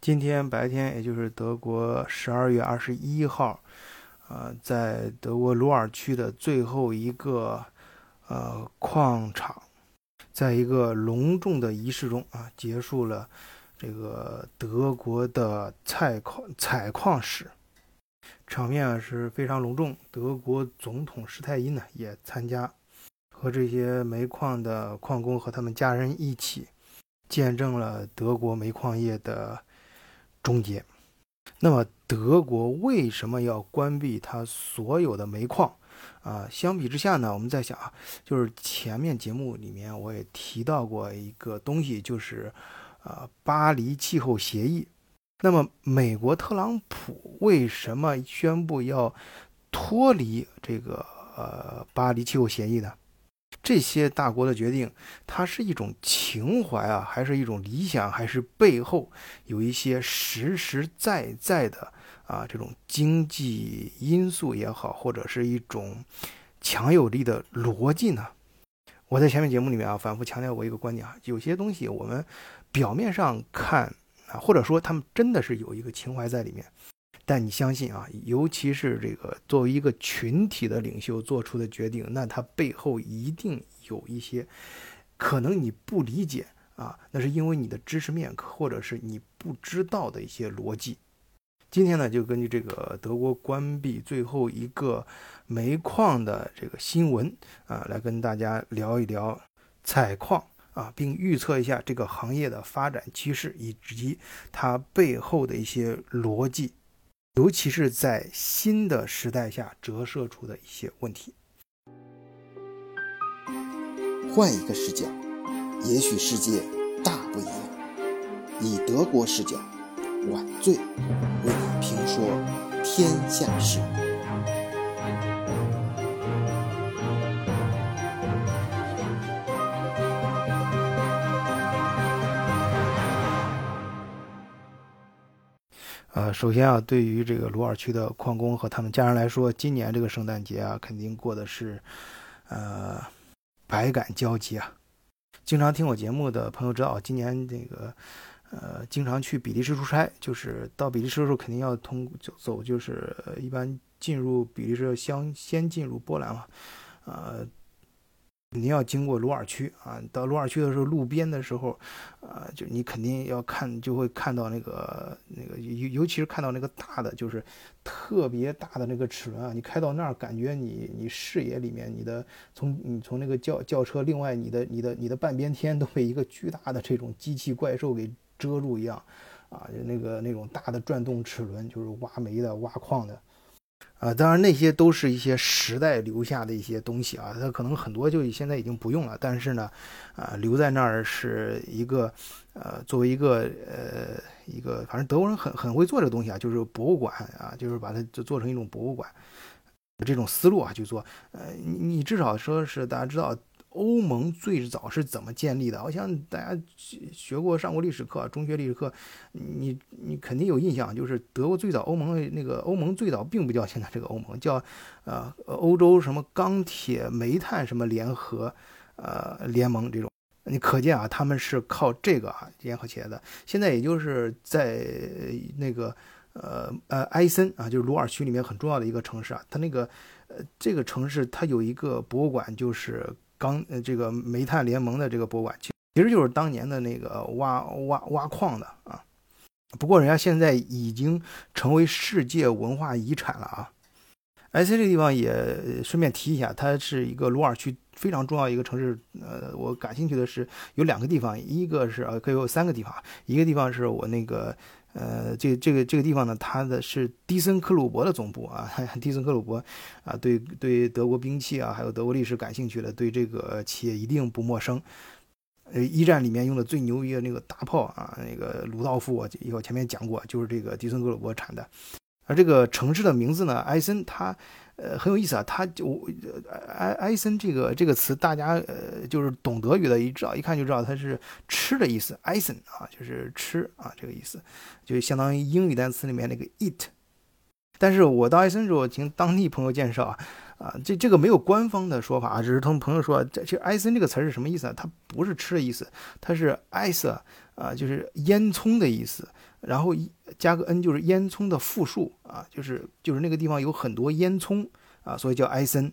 今天白天，也就是德国十二月二十一号，呃，在德国鲁尔区的最后一个呃矿场，在一个隆重的仪式中啊，结束了这个德国的采矿采矿史，场面啊是非常隆重。德国总统施泰因呢也参加，和这些煤矿的矿工和他们家人一起，见证了德国煤矿业的。终结。那么，德国为什么要关闭它所有的煤矿？啊，相比之下呢，我们在想啊，就是前面节目里面我也提到过一个东西，就是啊，巴黎气候协议。那么，美国特朗普为什么宣布要脱离这个呃巴黎气候协议呢？这些大国的决定，它是一种情怀啊，还是一种理想，还是背后有一些实实在在的啊这种经济因素也好，或者是一种强有力的逻辑呢？我在前面节目里面啊反复强调过一个观点啊，有些东西我们表面上看啊，或者说他们真的是有一个情怀在里面。但你相信啊，尤其是这个作为一个群体的领袖做出的决定，那他背后一定有一些可能你不理解啊，那是因为你的知识面或者是你不知道的一些逻辑。今天呢，就根据这个德国关闭最后一个煤矿的这个新闻啊，来跟大家聊一聊采矿啊，并预测一下这个行业的发展趋势以及它背后的一些逻辑。尤其是在新的时代下折射出的一些问题。换一个视角，也许世界大不一样。以德国视角，晚醉为你评说天下事。首先啊，对于这个鲁尔区的矿工和他们家人来说，今年这个圣诞节啊，肯定过的是，呃，百感交集啊。经常听我节目的朋友知道，今年这个，呃，经常去比利时出差，就是到比利时的时候，肯定要通走，就是一般进入比利时要先先进入波兰嘛，呃。肯定要经过鲁尔区啊，到鲁尔区的时候，路边的时候，啊，就你肯定要看，就会看到那个那个，尤尤其是看到那个大的，就是特别大的那个齿轮啊，你开到那儿，感觉你你视野里面，你的从你从那个轿轿车，另外你的你的你的半边天都被一个巨大的这种机器怪兽给遮住一样，啊，就那个那种大的转动齿轮，就是挖煤的、挖矿的。啊，当然那些都是一些时代留下的一些东西啊，它可能很多就现在已经不用了，但是呢，啊，留在那儿是一个，呃，作为一个呃一个，反正德国人很很会做这个东西啊，就是博物馆啊，就是把它就做成一种博物馆，这种思路啊去做，呃，你你至少说是大家知道。欧盟最早是怎么建立的？我想大家学过、上过历史课，中学历史课，你你肯定有印象，就是德国最早欧盟那个欧盟最早并不叫现在这个欧盟，叫呃欧洲什么钢铁、煤炭什么联合呃联盟这种。你可见啊，他们是靠这个啊联合起来的。现在也就是在那个呃呃埃森啊，就是鲁尔区里面很重要的一个城市啊，它那个呃这个城市它有一个博物馆，就是。钢呃，这个煤炭联盟的这个博物馆，其实就是当年的那个挖挖挖矿的啊。不过人家现在已经成为世界文化遗产了啊。I C 这个地方也顺便提一下，它是一个鲁尔区非常重要一个城市。呃，我感兴趣的是有两个地方，一个是呃，可以有三个地方，一个地方是我那个。呃，这这个这个地方呢，它的是迪森克虏伯的总部啊。迪森克虏伯啊，对对德国兵器啊，还有德国历史感兴趣的，对这个企业一定不陌生。呃，一战里面用的最牛逼的那个大炮啊，那个鲁道夫，我以后前面讲过，就是这个迪森克虏伯产的。而这个城市的名字呢，埃森，它。呃，很有意思啊，他就埃埃森这个这个词，大家呃就是懂德语的，一知道一看就知道它是吃的意思，埃森啊，就是吃啊这个意思，就相当于英语单词里面那个 eat。但是我到埃森之后，听当地朋友介绍啊，啊这这个没有官方的说法啊，只是他们朋友说，这其实埃森这个词是什么意思啊？它不是吃的意思，它是 ice 啊，就是烟囱的意思然后加个 n 就是烟囱的复数啊，就是就是那个地方有很多烟囱啊，所以叫埃森。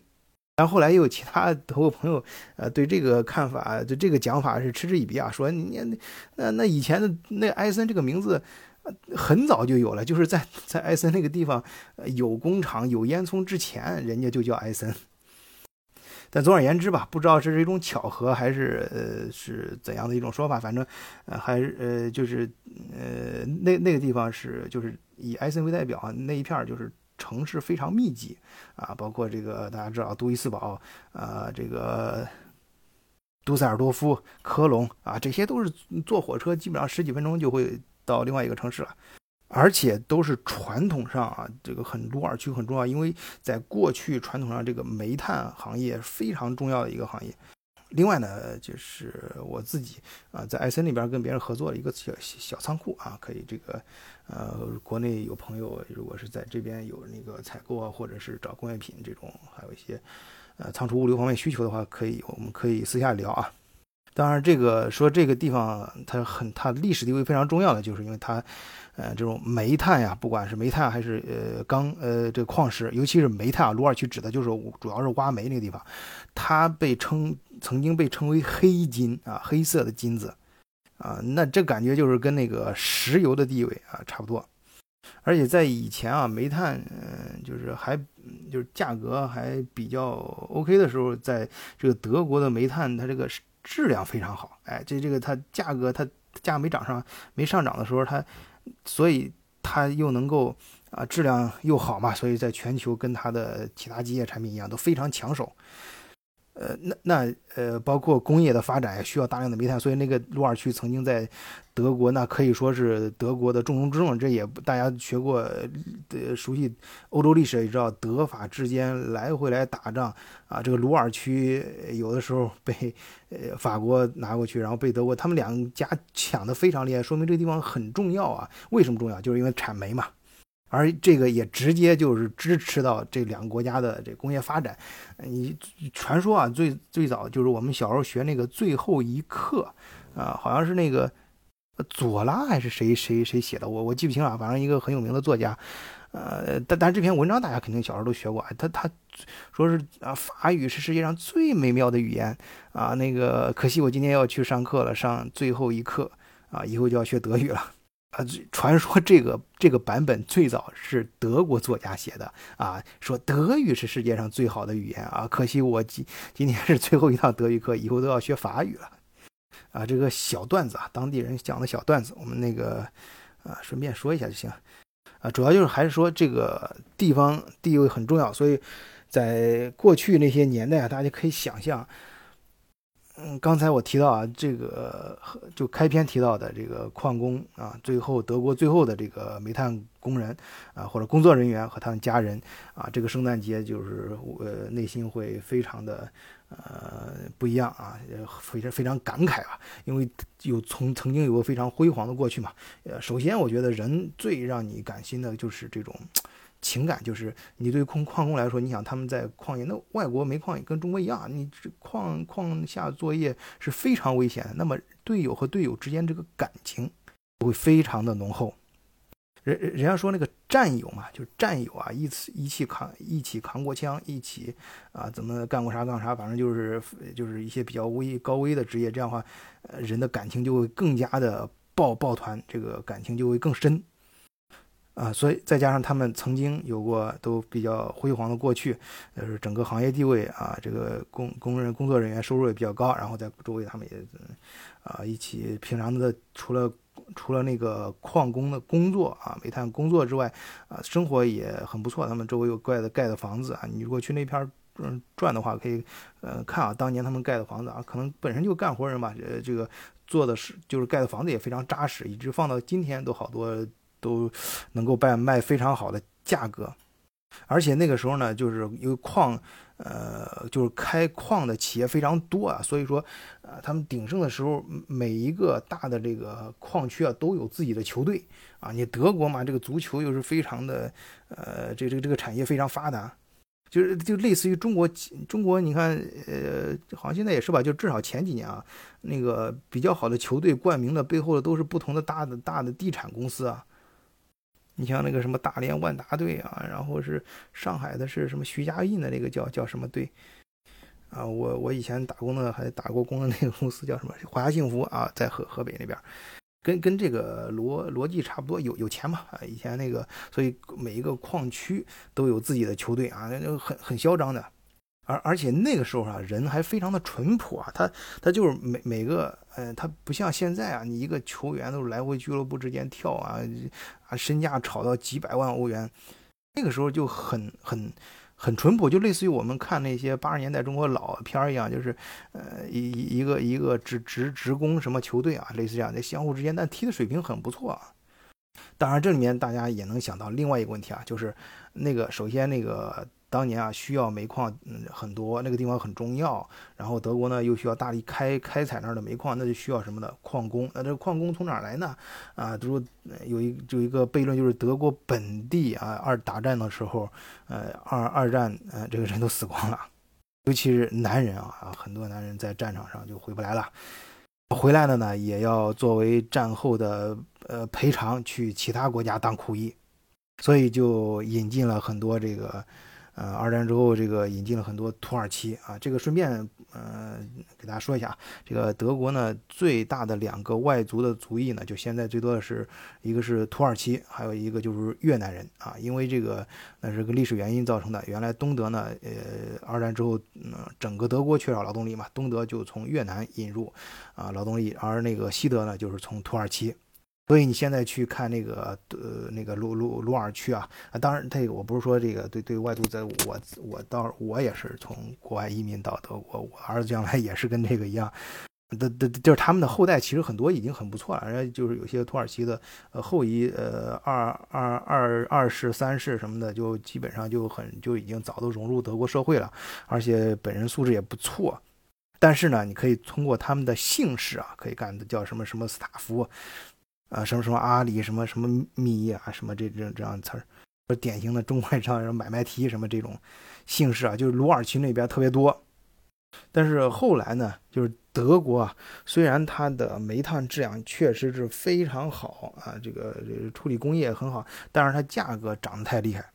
然后后来又有其他德国朋友，呃，对这个看法，就这个讲法是嗤之以鼻啊，说你那那以前的那埃森这个名字，很早就有了，就是在在埃森那个地方有工厂有烟囱之前，人家就叫埃森。但总而言之吧，不知道这是一种巧合还是呃是怎样的一种说法，反正呃还是呃就是呃那那个地方是就是以埃森为代表那一片儿就是。城市非常密集啊，包括这个大家知道杜伊斯堡啊，这个杜塞尔多夫、科隆啊，这些都是坐火车基本上十几分钟就会到另外一个城市了，而且都是传统上啊，这个很鲁尔区很重要，因为在过去传统上这个煤炭行业非常重要的一个行业。另外呢，就是我自己啊，在艾森那边跟别人合作了一个小小仓库啊，可以这个，呃，国内有朋友如果是在这边有那个采购啊，或者是找工业品这种，还有一些，呃，仓储物流方面需求的话，可以，我们可以私下聊啊。当然，这个说这个地方它很，它历史地位非常重要的，就是因为它，呃，这种煤炭呀，不管是煤炭还是呃钢呃这个矿石，尤其是煤炭啊，鲁尔区指的就是主要是挖煤那个地方，它被称曾经被称为黑金啊，黑色的金子啊，那这感觉就是跟那个石油的地位啊差不多。而且在以前啊，煤炭嗯就是还就是价格还比较 OK 的时候，在这个德国的煤炭它这个。质量非常好，哎，这这个它价格它价没涨上没上涨的时候，它所以它又能够啊质量又好嘛，所以在全球跟它的其他机械产品一样都非常抢手。呃，那那呃，包括工业的发展也需要大量的煤炭，所以那个鲁尔区曾经在德国，那可以说是德国的重中之重。这也大家学过，呃，熟悉欧洲历史也知道，德法之间来回来打仗啊，这个鲁尔区有的时候被呃法国拿过去，然后被德国，他们两家抢的非常厉害，说明这个地方很重要啊。为什么重要？就是因为产煤嘛。而这个也直接就是支持到这两个国家的这工业发展。你传说啊，最最早就是我们小时候学那个最后一课啊，好像是那个左拉还是谁谁谁写的，我我记不清了，反正一个很有名的作家。呃，但但这篇文章大家肯定小时候都学过，他他说是啊，法语是世界上最美妙的语言啊。那个可惜我今天要去上课了，上最后一课啊，以后就要学德语了。啊，传说这个这个版本最早是德国作家写的啊，说德语是世界上最好的语言啊，可惜我今今天是最后一堂德语课，以后都要学法语了。啊，这个小段子啊，当地人讲的小段子，我们那个啊，顺便说一下就行。啊，主要就是还是说这个地方地位很重要，所以在过去那些年代啊，大家可以想象。嗯，刚才我提到啊，这个就开篇提到的这个矿工啊，最后德国最后的这个煤炭工人啊，或者工作人员和他们家人啊，这个圣诞节就是呃内心会非常的呃不一样啊，非常非常感慨啊，因为有从曾经有过非常辉煌的过去嘛。呃，首先我觉得人最让你感心的就是这种。情感就是你对矿矿工来说，你想他们在矿业，那外国煤矿也跟中国一样，你这矿矿下作业是非常危险的。那么队友和队友之间这个感情会非常的浓厚。人人家说那个战友嘛，就是战友啊，一起一起扛一起扛过枪，一起啊怎么干过啥干啥，反正就是就是一些比较危高危的职业，这样的话，人的感情就会更加的抱抱团，这个感情就会更深。啊，所以再加上他们曾经有过都比较辉煌的过去，就是整个行业地位啊，这个工工人工作人员收入也比较高，然后在周围他们也，啊，一起平常的除了除了那个矿工的工作啊，煤炭工作之外，啊，生活也很不错。他们周围有盖的盖的房子啊，你如果去那片嗯转的话，可以呃看啊，当年他们盖的房子啊，可能本身就干活人吧，呃，这个做的是就是盖的房子也非常扎实，一直放到今天都好多。都能够卖卖非常好的价格，而且那个时候呢，就是因为矿，呃，就是开矿的企业非常多啊，所以说，呃，他们鼎盛的时候，每一个大的这个矿区啊，都有自己的球队啊。你德国嘛，这个足球又是非常的，呃，这这个这个产业非常发达，就是就类似于中国中国，你看，呃，好像现在也是吧，就至少前几年啊，那个比较好的球队冠名的背后的都是不同的大的大的地产公司啊。你像那个什么大连万达队啊，然后是上海的是什么徐家印的那个叫叫什么队啊？我我以前打工的还打过工的那个公司叫什么华夏幸福啊，在河河北那边。跟跟这个逻逻辑差不多，有有钱嘛啊？以前那个，所以每一个矿区都有自己的球队啊，那很很嚣张的。而而且那个时候啊，人还非常的淳朴啊，他他就是每每个，呃，他不像现在啊，你一个球员都是来回俱乐部之间跳啊啊，身价炒到几百万欧元，那个时候就很很。很淳朴，就类似于我们看那些八十年代中国老片儿一样，就是，呃，一一个一个职职职工什么球队啊，类似这样的，相互之间，但踢的水平很不错啊。当然，这里面大家也能想到另外一个问题啊，就是那个首先那个。当年啊，需要煤矿，嗯，很多那个地方很重要。然后德国呢，又需要大力开开采那儿的煤矿，那就需要什么的矿工。那这个矿工从哪儿来呢？啊，就说有一有一个悖论，就是德国本地啊，二打战的时候，呃，二二战，呃，这个人都死光了，尤其是男人啊，很多男人在战场上就回不来了。回来了呢，也要作为战后的呃赔偿去其他国家当苦役，所以就引进了很多这个。呃，二战之后，这个引进了很多土耳其啊，这个顺便呃给大家说一下，这个德国呢最大的两个外族的族裔呢，就现在最多的是一个是土耳其，还有一个就是越南人啊，因为这个那是个历史原因造成的。原来东德呢，呃，二战之后，嗯，整个德国缺少劳动力嘛，东德就从越南引入啊劳动力，而那个西德呢就是从土耳其。所以你现在去看那个呃那个鲁鲁鲁尔区啊啊，当然这个我不是说这个对对外族在我我到我也是从国外移民到德国，我儿子将来也是跟这个一样，的的就是他们的后代其实很多已经很不错了，人家就是有些土耳其的呃后裔呃二二二二世三世什么的，就基本上就很就已经早都融入德国社会了，而且本人素质也不错。但是呢，你可以通过他们的姓氏啊，可以干的叫什么什么斯塔夫。啊，什么什么阿里，什么什么米啊，什么这这这样词儿，典型的中外商人买卖提什么这种姓氏啊，就是鲁尔区那边特别多。但是后来呢，就是德国啊，虽然它的煤炭质量确实是非常好啊，这个处理工业很好，但是它价格涨得太厉害。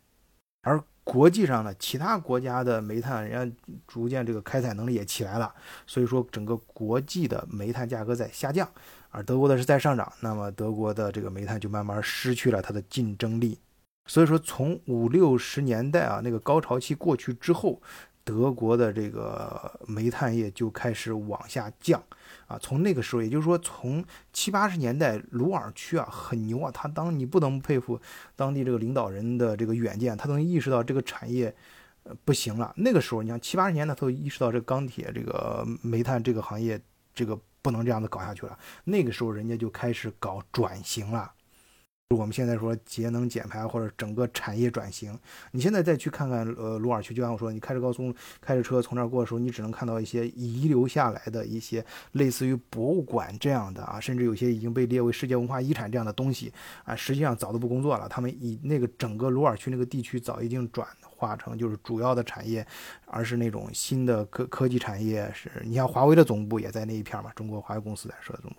而国际上呢，其他国家的煤炭人家逐渐这个开采能力也起来了，所以说整个国际的煤炭价格在下降。而德国的是在上涨，那么德国的这个煤炭就慢慢失去了它的竞争力。所以说，从五六十年代啊那个高潮期过去之后，德国的这个煤炭业就开始往下降啊。从那个时候，也就是说从七八十年代，鲁尔区啊很牛啊，他当你不能不佩服当地这个领导人的这个远见，他能意识到这个产业呃不行了。那个时候，你像七八十年代，他都意识到这个钢铁、这个煤炭这个行业这个。不能这样子搞下去了。那个时候，人家就开始搞转型了。我们现在说节能减排或者整个产业转型，你现在再去看看，呃，鲁尔区，就像我说，你开着高速开着车从那儿过的时候，你只能看到一些遗留下来的一些类似于博物馆这样的啊，甚至有些已经被列为世界文化遗产这样的东西啊，实际上早都不工作了。他们以那个整个鲁尔区那个地区早已经转。化成就是主要的产业，而是那种新的科科技产业。是你像华为的总部也在那一片嘛？中国华为公司在设总部。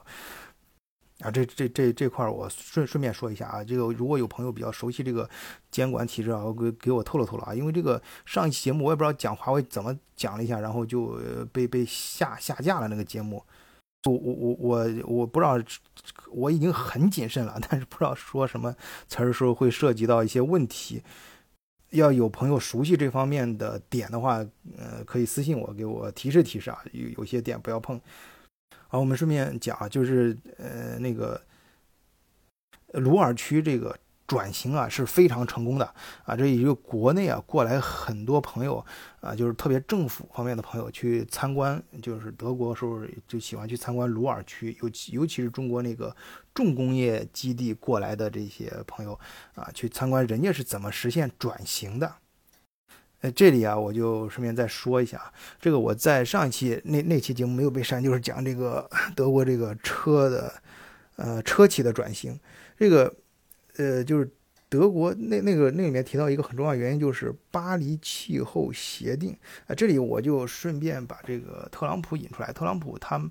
啊，这这这这块我顺顺便说一下啊，这个如果有朋友比较熟悉这个监管体制啊，给给我透露透露啊，因为这个上一期节目我也不知道讲华为怎么讲了一下，然后就被被下下架了那个节目。我我我我我不知道，我已经很谨慎了，但是不知道说什么词儿时候会涉及到一些问题。要有朋友熟悉这方面的点的话，呃，可以私信我，给我提示提示啊。有有些点不要碰。好，我们顺便讲啊，就是呃那个鲁尔区这个。转型啊是非常成功的啊，这也就国内啊过来很多朋友啊，就是特别政府方面的朋友去参观，就是德国时候就喜欢去参观鲁尔区，尤其尤其是中国那个重工业基地过来的这些朋友啊，去参观人家是怎么实现转型的。呃，这里啊我就顺便再说一下，这个我在上一期那那期节目没有被删，就是讲这个德国这个车的呃车企的转型，这个。呃，就是德国那那个那里面提到一个很重要的原因，就是巴黎气候协定啊。这里我就顺便把这个特朗普引出来。特朗普他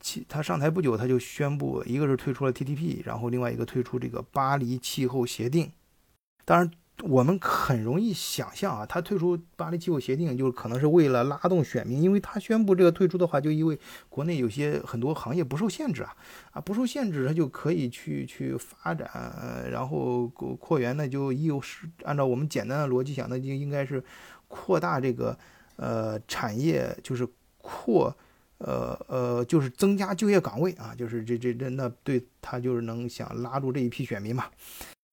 其他上台不久，他就宣布，一个是退出了 TTP，然后另外一个退出这个巴黎气候协定。当然。我们很容易想象啊，他退出巴黎气候协定，就是可能是为了拉动选民，因为他宣布这个退出的话，就因为国内有些很多行业不受限制啊，啊不受限制，他就可以去去发展，然后扩员呢，就又是按照我们简单的逻辑想，那就应该是扩大这个呃产业，就是扩呃呃就是增加就业岗位啊，就是这这这那对他就是能想拉住这一批选民嘛。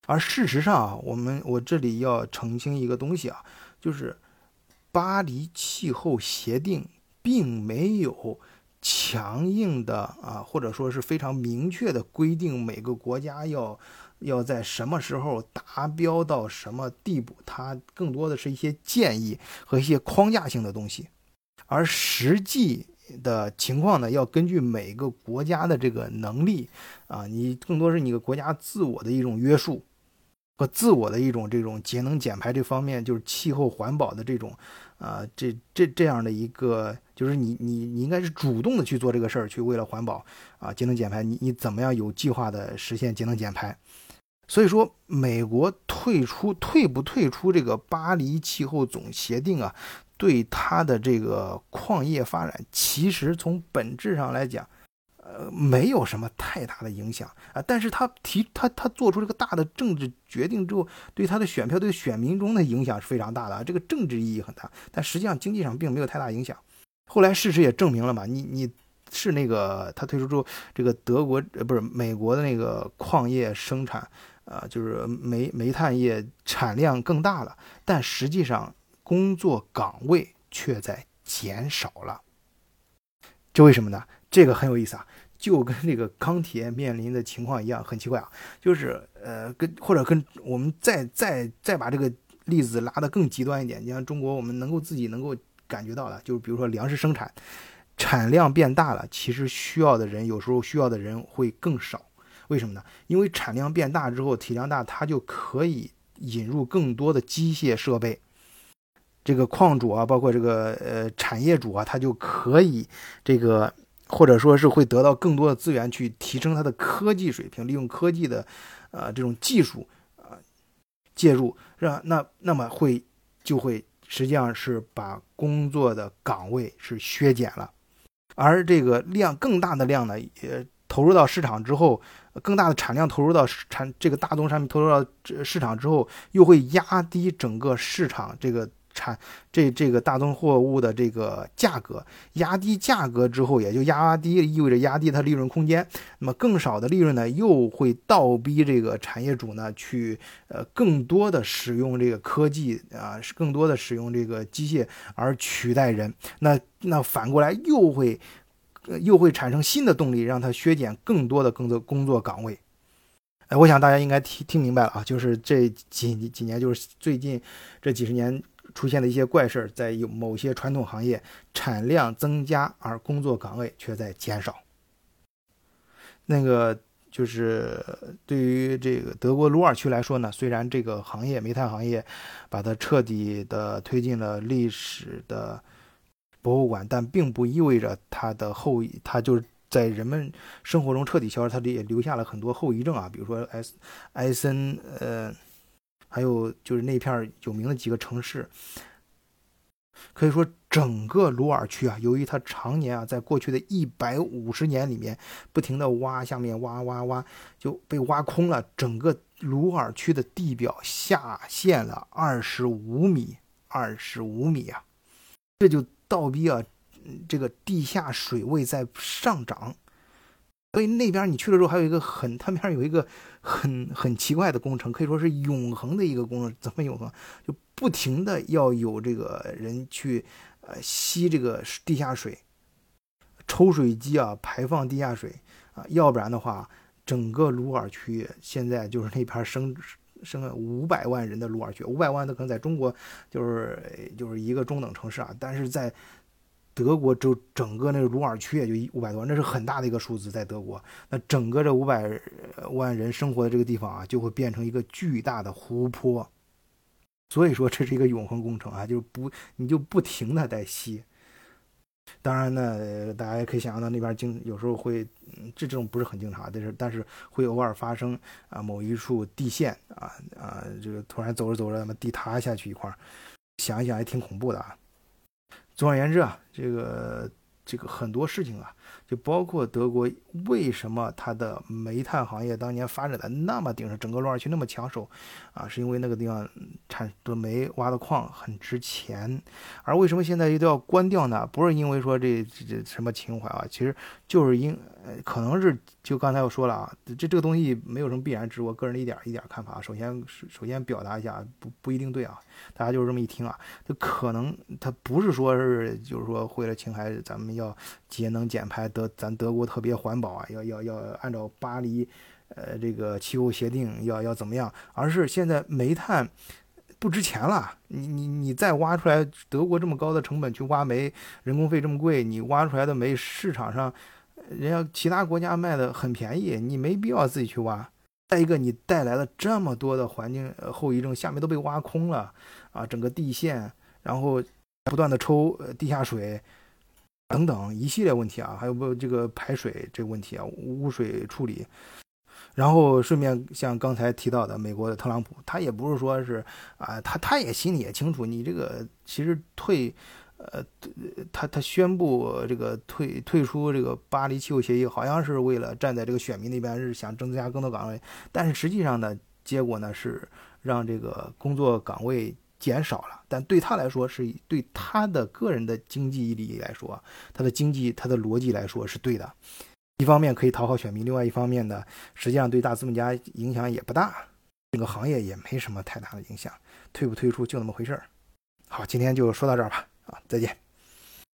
而事实上啊，我们我这里要澄清一个东西啊，就是巴黎气候协定并没有强硬的啊，或者说是非常明确的规定每个国家要要在什么时候达标到什么地步，它更多的是一些建议和一些框架性的东西，而实际的情况呢，要根据每个国家的这个能力啊，你更多是你个国家自我的一种约束。和自我的一种这种节能减排这方面，就是气候环保的这种，啊，这这这样的一个，就是你你你应该是主动的去做这个事儿，去为了环保啊，节能减排，你你怎么样有计划的实现节能减排？所以说，美国退出退不退出这个巴黎气候总协定啊，对它的这个矿业发展，其实从本质上来讲。呃，没有什么太大的影响啊，但是他提他他做出这个大的政治决定之后，对他的选票对选民中的影响是非常大的啊，这个政治意义很大，但实际上经济上并没有太大影响。后来事实也证明了嘛，你你是那个他退出之后，这个德国呃不是美国的那个矿业生产啊，就是煤煤炭业产量更大了，但实际上工作岗位却在减少了，这为什么呢？这个很有意思啊。就跟这个钢铁面临的情况一样，很奇怪啊，就是呃，跟或者跟我们再再再把这个例子拉得更极端一点，你像中国，我们能够自己能够感觉到的，就是比如说粮食生产产量变大了，其实需要的人有时候需要的人会更少，为什么呢？因为产量变大之后，体量大，它就可以引入更多的机械设备，这个矿主啊，包括这个呃产业主啊，他就可以这个。或者说是会得到更多的资源去提升它的科技水平，利用科技的，呃，这种技术啊介入，让？那那么会就会实际上是把工作的岗位是削减了，而这个量更大的量呢，也投入到市场之后，更大的产量投入到产这个大宗商品投入到市场之后，又会压低整个市场这个。产这这个大宗货物的这个价格压低价格之后，也就压低意味着压低它利润空间。那么更少的利润呢，又会倒逼这个产业主呢去呃更多的使用这个科技啊，更多的使用这个机械而取代人。那那反过来又会又会产生新的动力，让它削减更多的工作工作岗位。哎，我想大家应该听听明白了啊，就是这几几年，就是最近这几十年。出现的一些怪事儿，在有某些传统行业产量增加，而工作岗位却在减少。那个就是对于这个德国鲁尔区来说呢，虽然这个行业煤炭行业把它彻底的推进了历史的博物馆，但并不意味着它的后遗，它就是在人们生活中彻底消失，它也留下了很多后遗症啊，比如说埃埃森，呃。还有就是那片有名的几个城市，可以说整个鲁尔区啊，由于它常年啊，在过去的一百五十年里面，不停的挖下面挖挖挖，就被挖空了。整个鲁尔区的地表下陷了二十五米，二十五米啊，这就倒逼啊，这个地下水位在上涨。所以那边你去了之后，还有一个很，他那边有一个很很奇怪的工程，可以说是永恒的一个工程。怎么永恒？就不停的要有这个人去，呃，吸这个地下水，抽水机啊，排放地下水啊，要不然的话，整个鲁尔区现在就是那边生生了五百万人的鲁尔区，五百万的可能在中国就是就是一个中等城市啊，但是在。德国就整个那个鲁尔区也就一五百多万，那是很大的一个数字，在德国，那整个这五百万人生活的这个地方啊，就会变成一个巨大的湖泊。所以说这是一个永恒工程啊，就是不你就不停的在吸。当然呢，大家也可以想象到那边经有时候会，这这种不是很经常，但是但是会偶尔发生啊，某一处地陷啊啊，这个突然走着走着，那么地塌下去一块，想一想也挺恐怖的啊。总而言之啊，这个这个很多事情啊，就包括德国为什么它的煤炭行业当年发展的那么鼎盛，整个鲁尔区那么抢手，啊，是因为那个地方产的煤挖的矿很值钱。而为什么现在又都要关掉呢？不是因为说这这这什么情怀啊，其实就是因呃，可能是就刚才我说了啊，这这个东西没有什么必然之，我个人一点一点看法。首先首先表达一下，不不一定对啊。大家就是这么一听啊，就可能他不是说是就是说为了青海，咱们要节能减排，德咱德国特别环保啊，要要要按照巴黎，呃这个气候协定要要怎么样，而是现在煤炭不值钱了，你你你再挖出来，德国这么高的成本去挖煤，人工费这么贵，你挖出来的煤市场上，人家其他国家卖的很便宜，你没必要自己去挖。再一个，你带来了这么多的环境后遗症，下面都被挖空了，啊，整个地陷，然后不断的抽地下水，等等一系列问题啊，还有不这个排水这个问题啊，污水处理，然后顺便像刚才提到的美国的特朗普，他也不是说是啊，他他也心里也清楚，你这个其实退。呃，他他宣布这个退退出这个巴黎气候协议，好像是为了站在这个选民那边，是想增加更多岗位。但是实际上呢，结果呢是让这个工作岗位减少了。但对他来说，是对他的个人的经济利益来说，他的经济他的逻辑来说是对的。一方面可以讨好选民，另外一方面呢，实际上对大资本家影响也不大，整个行业也没什么太大的影响。退不退出就那么回事儿。好，今天就说到这儿吧。啊，再见。